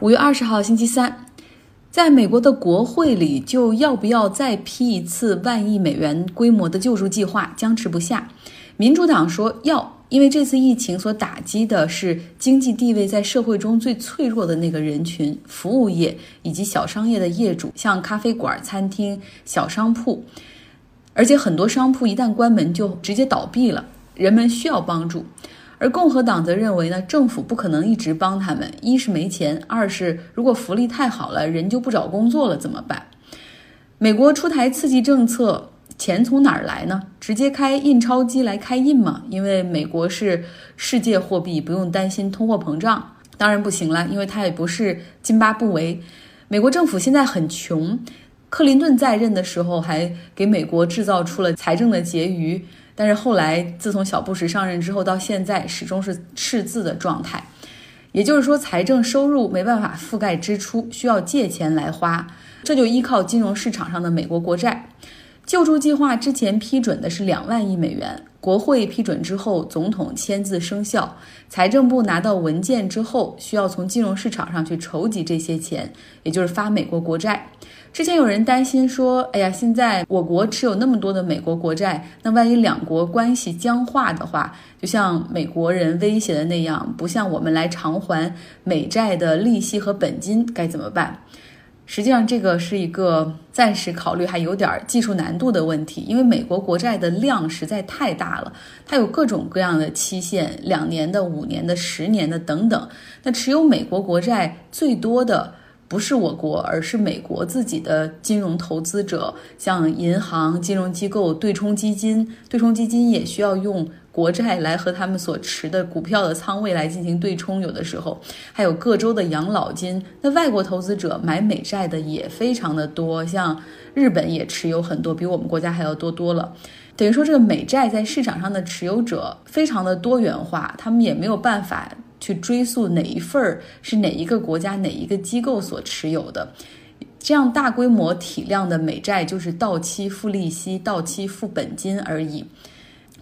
五月二十号，星期三，在美国的国会里，就要不要再批一次万亿美元规模的救助计划僵持不下。民主党说要，因为这次疫情所打击的是经济地位在社会中最脆弱的那个人群——服务业以及小商业的业主，像咖啡馆、餐厅、小商铺，而且很多商铺一旦关门就直接倒闭了，人们需要帮助。而共和党则认为呢，政府不可能一直帮他们，一是没钱，二是如果福利太好了，人就不找工作了怎么办？美国出台刺激政策，钱从哪儿来呢？直接开印钞机来开印吗？因为美国是世界货币，不用担心通货膨胀，当然不行了，因为它也不是津巴布韦。美国政府现在很穷，克林顿在任的时候还给美国制造出了财政的结余。但是后来，自从小布什上任之后，到现在始终是赤字的状态，也就是说，财政收入没办法覆盖支出，需要借钱来花，这就依靠金融市场上的美国国债。救助计划之前批准的是两万亿美元，国会批准之后，总统签字生效，财政部拿到文件之后，需要从金融市场上去筹集这些钱，也就是发美国国债。之前有人担心说：“哎呀，现在我国持有那么多的美国国债，那万一两国关系僵化的话，就像美国人威胁的那样，不像我们来偿还美债的利息和本金，该怎么办？”实际上，这个是一个暂时考虑还有点技术难度的问题，因为美国国债的量实在太大了，它有各种各样的期限，两年的、五年的、十年的等等。那持有美国国债最多的。不是我国，而是美国自己的金融投资者，像银行、金融机构、对冲基金，对冲基金也需要用国债来和他们所持的股票的仓位来进行对冲。有的时候还有各州的养老金。那外国投资者买美债的也非常的多，像日本也持有很多，比我们国家还要多多了。等于说，这个美债在市场上的持有者非常的多元化，他们也没有办法。去追溯哪一份儿是哪一个国家哪一个机构所持有的，这样大规模体量的美债就是到期付利息、到期付本金而已。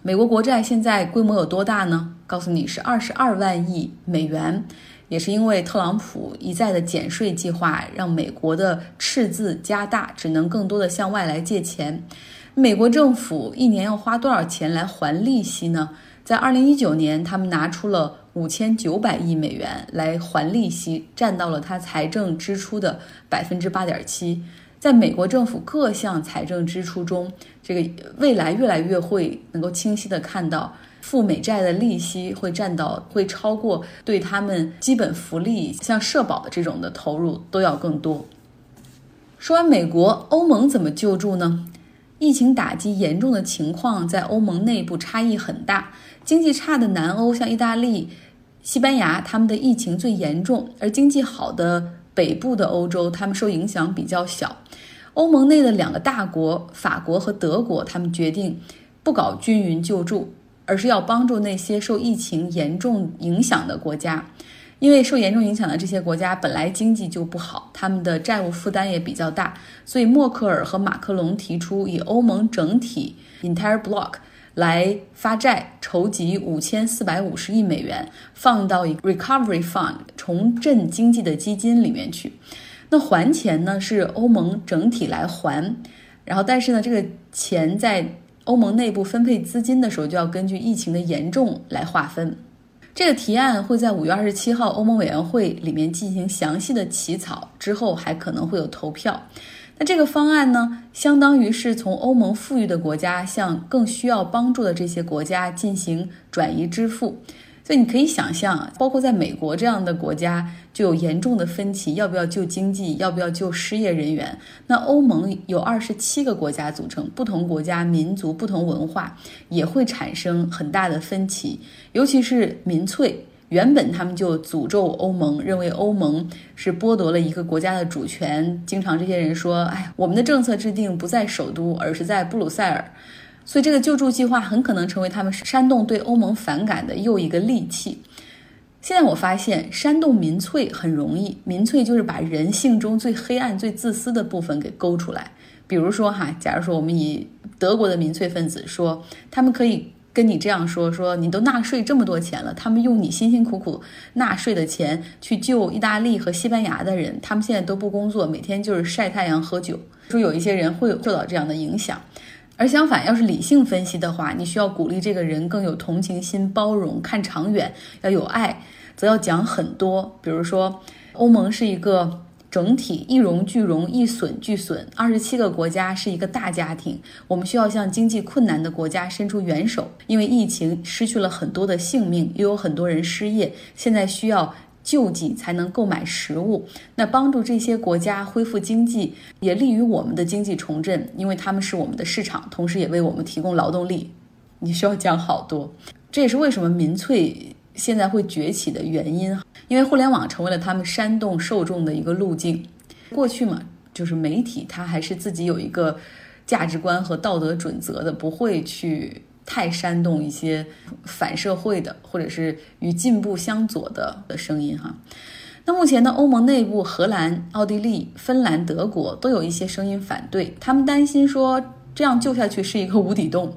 美国国债现在规模有多大呢？告诉你是二十二万亿美元，也是因为特朗普一再的减税计划，让美国的赤字加大，只能更多的向外来借钱。美国政府一年要花多少钱来还利息呢？在二零一九年，他们拿出了。五千九百亿美元来还利息，占到了它财政支出的百分之八点七。在美国政府各项财政支出中，这个未来越来越会能够清晰的看到，付美债的利息会占到会超过对他们基本福利，像社保的这种的投入都要更多。说完美国，欧盟怎么救助呢？疫情打击严重的情况在欧盟内部差异很大，经济差的南欧像意大利。西班牙他们的疫情最严重，而经济好的北部的欧洲，他们受影响比较小。欧盟内的两个大国，法国和德国，他们决定不搞均匀救助，而是要帮助那些受疫情严重影响的国家。因为受严重影响的这些国家本来经济就不好，他们的债务负担也比较大，所以默克尔和马克龙提出以欧盟整体 （entire block）。来发债筹集五千四百五十亿美元，放到一个 recovery fund 重振经济的基金里面去。那还钱呢是欧盟整体来还，然后但是呢这个钱在欧盟内部分配资金的时候就要根据疫情的严重来划分。这个提案会在五月二十七号欧盟委员会里面进行详细的起草，之后还可能会有投票。那这个方案呢，相当于是从欧盟富裕的国家向更需要帮助的这些国家进行转移支付，所以你可以想象，包括在美国这样的国家就有严重的分歧，要不要救经济，要不要救失业人员？那欧盟有二十七个国家组成，不同国家、民族、不同文化也会产生很大的分歧，尤其是民粹。原本他们就诅咒欧盟，认为欧盟是剥夺了一个国家的主权。经常这些人说：“哎，我们的政策制定不在首都，而是在布鲁塞尔。”所以这个救助计划很可能成为他们煽动对欧盟反感的又一个利器。现在我发现煽动民粹很容易，民粹就是把人性中最黑暗、最自私的部分给勾出来。比如说哈，假如说我们以德国的民粹分子说，他们可以。跟你这样说：说你都纳税这么多钱了，他们用你辛辛苦苦纳税的钱去救意大利和西班牙的人，他们现在都不工作，每天就是晒太阳喝酒。说有一些人会受到这样的影响。而相反，要是理性分析的话，你需要鼓励这个人更有同情心、包容、看长远，要有爱，则要讲很多。比如说，欧盟是一个整体，一荣俱荣，一损俱损。二十七个国家是一个大家庭，我们需要向经济困难的国家伸出援手，因为疫情失去了很多的性命，又有很多人失业，现在需要。救济才能购买食物，那帮助这些国家恢复经济，也利于我们的经济重振，因为他们是我们的市场，同时也为我们提供劳动力。你需要讲好多，这也是为什么民粹现在会崛起的原因，因为互联网成为了他们煽动受众的一个路径。过去嘛，就是媒体它还是自己有一个价值观和道德准则的，不会去。太煽动一些反社会的，或者是与进步相左的的声音哈。那目前呢，欧盟内部，荷兰、奥地利、芬兰、德国都有一些声音反对，他们担心说这样救下去是一个无底洞。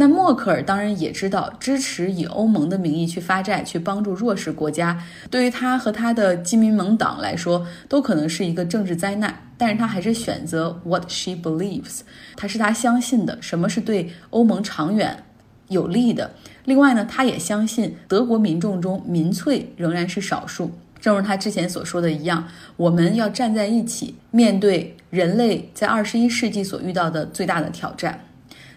那默克尔当然也知道，支持以欧盟的名义去发债，去帮助弱势国家，对于他和他的基民盟党来说，都可能是一个政治灾难。但是他还是选择 what she believes，他是他相信的，什么是对欧盟长远有利的。另外呢，他也相信德国民众中民粹仍然是少数。正如他之前所说的一样，我们要站在一起，面对人类在二十一世纪所遇到的最大的挑战。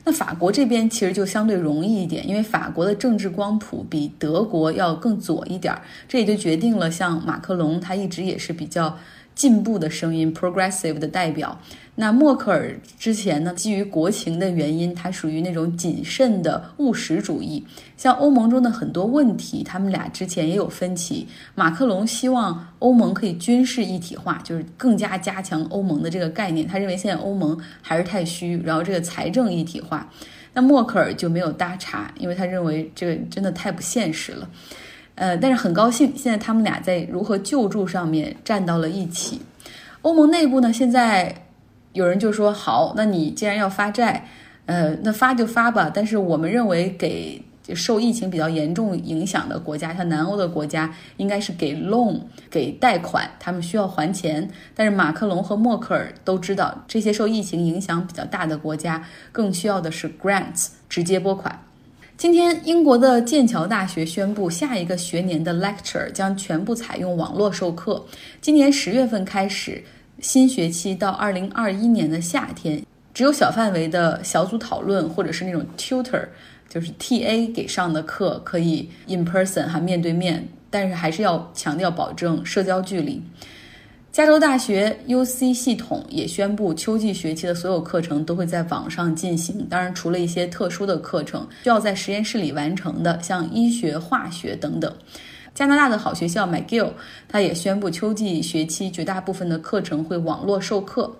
那法国这边其实就相对容易一点，因为法国的政治光谱比德国要更左一点儿，这也就决定了像马克龙，他一直也是比较。进步的声音，progressive 的代表。那默克尔之前呢，基于国情的原因，他属于那种谨慎的务实主义。像欧盟中的很多问题，他们俩之前也有分歧。马克龙希望欧盟可以军事一体化，就是更加加强欧盟的这个概念。他认为现在欧盟还是太虚，然后这个财政一体化。那默克尔就没有搭茬，因为他认为这个真的太不现实了。呃，但是很高兴，现在他们俩在如何救助上面站到了一起。欧盟内部呢，现在有人就说：“好，那你既然要发债，呃，那发就发吧。但是我们认为，给受疫情比较严重影响的国家，像南欧的国家，应该是给 loan，给贷款，他们需要还钱。但是马克龙和默克尔都知道，这些受疫情影响比较大的国家，更需要的是 grants，直接拨款。”今天，英国的剑桥大学宣布，下一个学年的 lecture 将全部采用网络授课。今年十月份开始，新学期到二零二一年的夏天，只有小范围的小组讨论，或者是那种 tutor，就是 TA 给上的课可以 in person 哈面对面，但是还是要强调保证社交距离。加州大学 UC 系统也宣布，秋季学期的所有课程都会在网上进行。当然，除了一些特殊的课程需要在实验室里完成的，像医学、化学等等。加拿大的好学校 McGill，它也宣布，秋季学期绝大部分的课程会网络授课。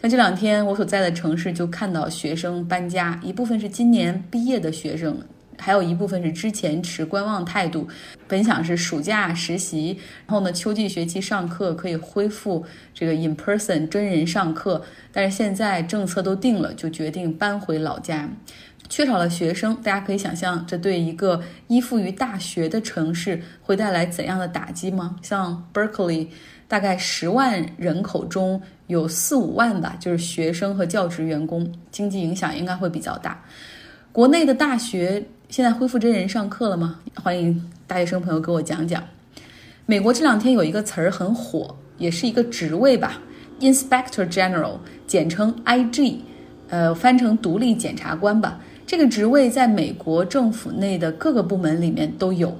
像这两天我所在的城市就看到学生搬家，一部分是今年毕业的学生。还有一部分是之前持观望态度，本想是暑假实习，然后呢秋季学期上课可以恢复这个 in person 真人上课，但是现在政策都定了，就决定搬回老家，缺少了学生，大家可以想象这对一个依附于大学的城市会带来怎样的打击吗？像 Berkeley 大概十万人口中有四五万吧，就是学生和教职员工，经济影响应该会比较大。国内的大学。现在恢复真人上课了吗？欢迎大学生朋友给我讲讲。美国这两天有一个词儿很火，也是一个职位吧，Inspector General，简称 IG，呃，翻成独立检察官吧。这个职位在美国政府内的各个部门里面都有，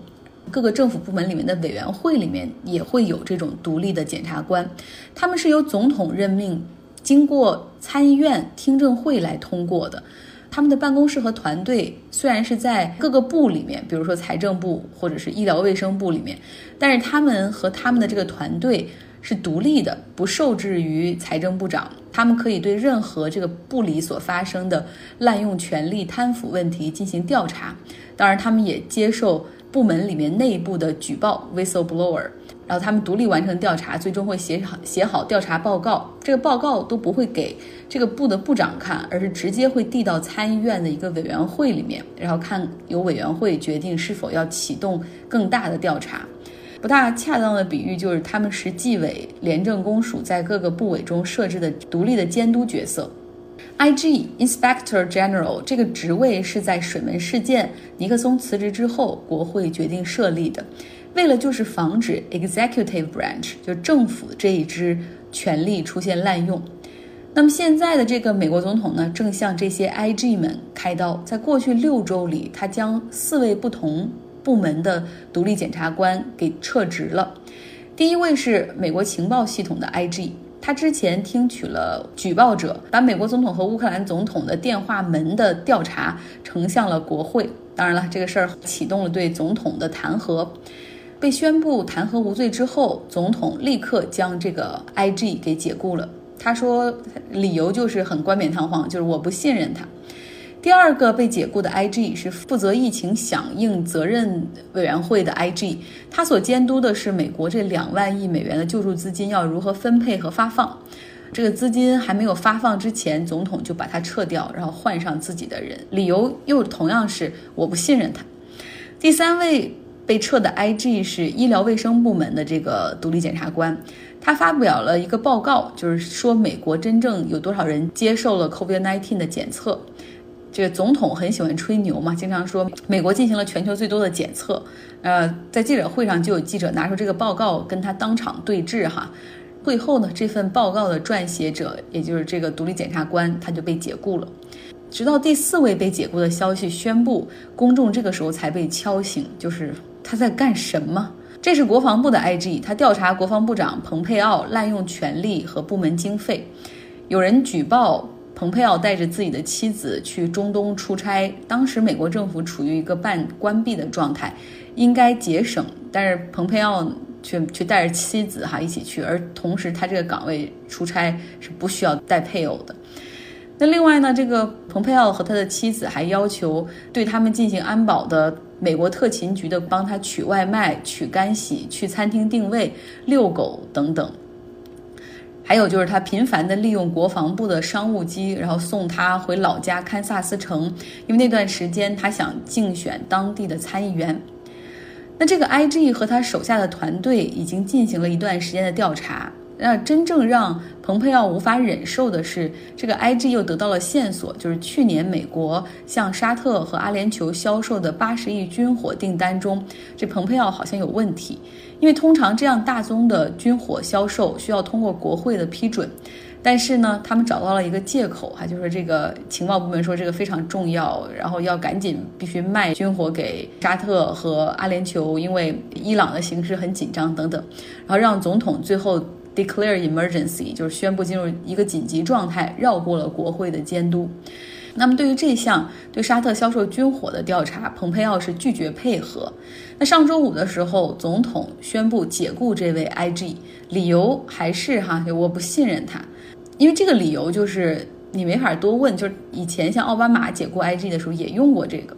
各个政府部门里面的委员会里面也会有这种独立的检察官，他们是由总统任命，经过参议院听证会来通过的。他们的办公室和团队虽然是在各个部里面，比如说财政部或者是医疗卫生部里面，但是他们和他们的这个团队是独立的，不受制于财政部长。他们可以对任何这个部里所发生的滥用权力、贪腐问题进行调查。当然，他们也接受部门里面内部的举报 （whistleblower）。然后他们独立完成调查，最终会写好写好调查报告。这个报告都不会给这个部的部长看，而是直接会递到参议院的一个委员会里面，然后看由委员会决定是否要启动更大的调查。不大恰当的比喻就是，他们是纪委廉政公署在各个部委中设置的独立的监督角色。I.G. Inspector General 这个职位是在水门事件尼克松辞职之后，国会决定设立的。为了就是防止 executive branch 就政府这一支权力出现滥用，那么现在的这个美国总统呢，正向这些 IG 们开刀。在过去六周里，他将四位不同部门的独立检察官给撤职了。第一位是美国情报系统的 IG，他之前听取了举报者把美国总统和乌克兰总统的电话门的调查呈向了国会。当然了，这个事儿启动了对总统的弹劾。被宣布弹劾无罪之后，总统立刻将这个 IG 给解雇了。他说，理由就是很冠冕堂皇，就是我不信任他。第二个被解雇的 IG 是负责疫情响应责任委员会的 IG，他所监督的是美国这两万亿美元的救助资金要如何分配和发放。这个资金还没有发放之前，总统就把它撤掉，然后换上自己的人，理由又同样是我不信任他。第三位。被撤的 IG 是医疗卫生部门的这个独立检察官，他发表了一个报告，就是说美国真正有多少人接受了 COVID-19 的检测。这个总统很喜欢吹牛嘛，经常说美国进行了全球最多的检测。呃，在记者会上就有记者拿出这个报告跟他当场对质哈。会后呢，这份报告的撰写者，也就是这个独立检察官，他就被解雇了。直到第四位被解雇的消息宣布，公众这个时候才被敲醒，就是。他在干什么？这是国防部的 IG，他调查国防部长蓬佩奥滥用权力和部门经费。有人举报蓬佩奥带着自己的妻子去中东出差，当时美国政府处于一个半关闭的状态，应该节省，但是蓬佩奥却却带着妻子哈一起去，而同时他这个岗位出差是不需要带配偶的。那另外呢，这个蓬佩奥和他的妻子还要求对他们进行安保的。美国特勤局的帮他取外卖、取干洗、去餐厅定位、遛狗等等，还有就是他频繁的利用国防部的商务机，然后送他回老家堪萨斯城，因为那段时间他想竞选当地的参议员。那这个 IG 和他手下的团队已经进行了一段时间的调查。那真正让蓬佩奥无法忍受的是，这个 IG 又得到了线索，就是去年美国向沙特和阿联酋销售的八十亿军火订单中，这蓬佩奥好像有问题。因为通常这样大宗的军火销售需要通过国会的批准，但是呢，他们找到了一个借口，哈，就是这个情报部门说这个非常重要，然后要赶紧必须卖军火给沙特和阿联酋，因为伊朗的形势很紧张等等，然后让总统最后。Declare emergency 就是宣布进入一个紧急状态，绕过了国会的监督。那么对于这项对沙特销售军火的调查，蓬佩奥是拒绝配合。那上周五的时候，总统宣布解雇这位 IG，理由还是哈，我不信任他。因为这个理由就是你没法多问，就是以前像奥巴马解雇 IG 的时候也用过这个。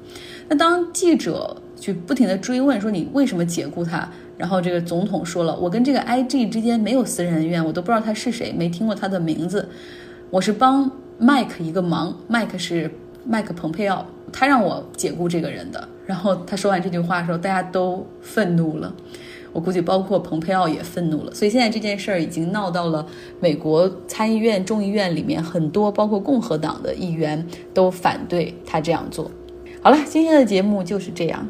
那当记者去不停的追问说你为什么解雇他？然后这个总统说了，我跟这个 IG 之间没有私人恩怨，我都不知道他是谁，没听过他的名字。我是帮 Mike 一个忙，Mike 是麦克蓬佩奥，他让我解雇这个人的。然后他说完这句话的时候，大家都愤怒了，我估计包括蓬佩奥也愤怒了。所以现在这件事儿已经闹到了美国参议院、众议院里面，很多包括共和党的议员都反对他这样做。好了，今天的节目就是这样。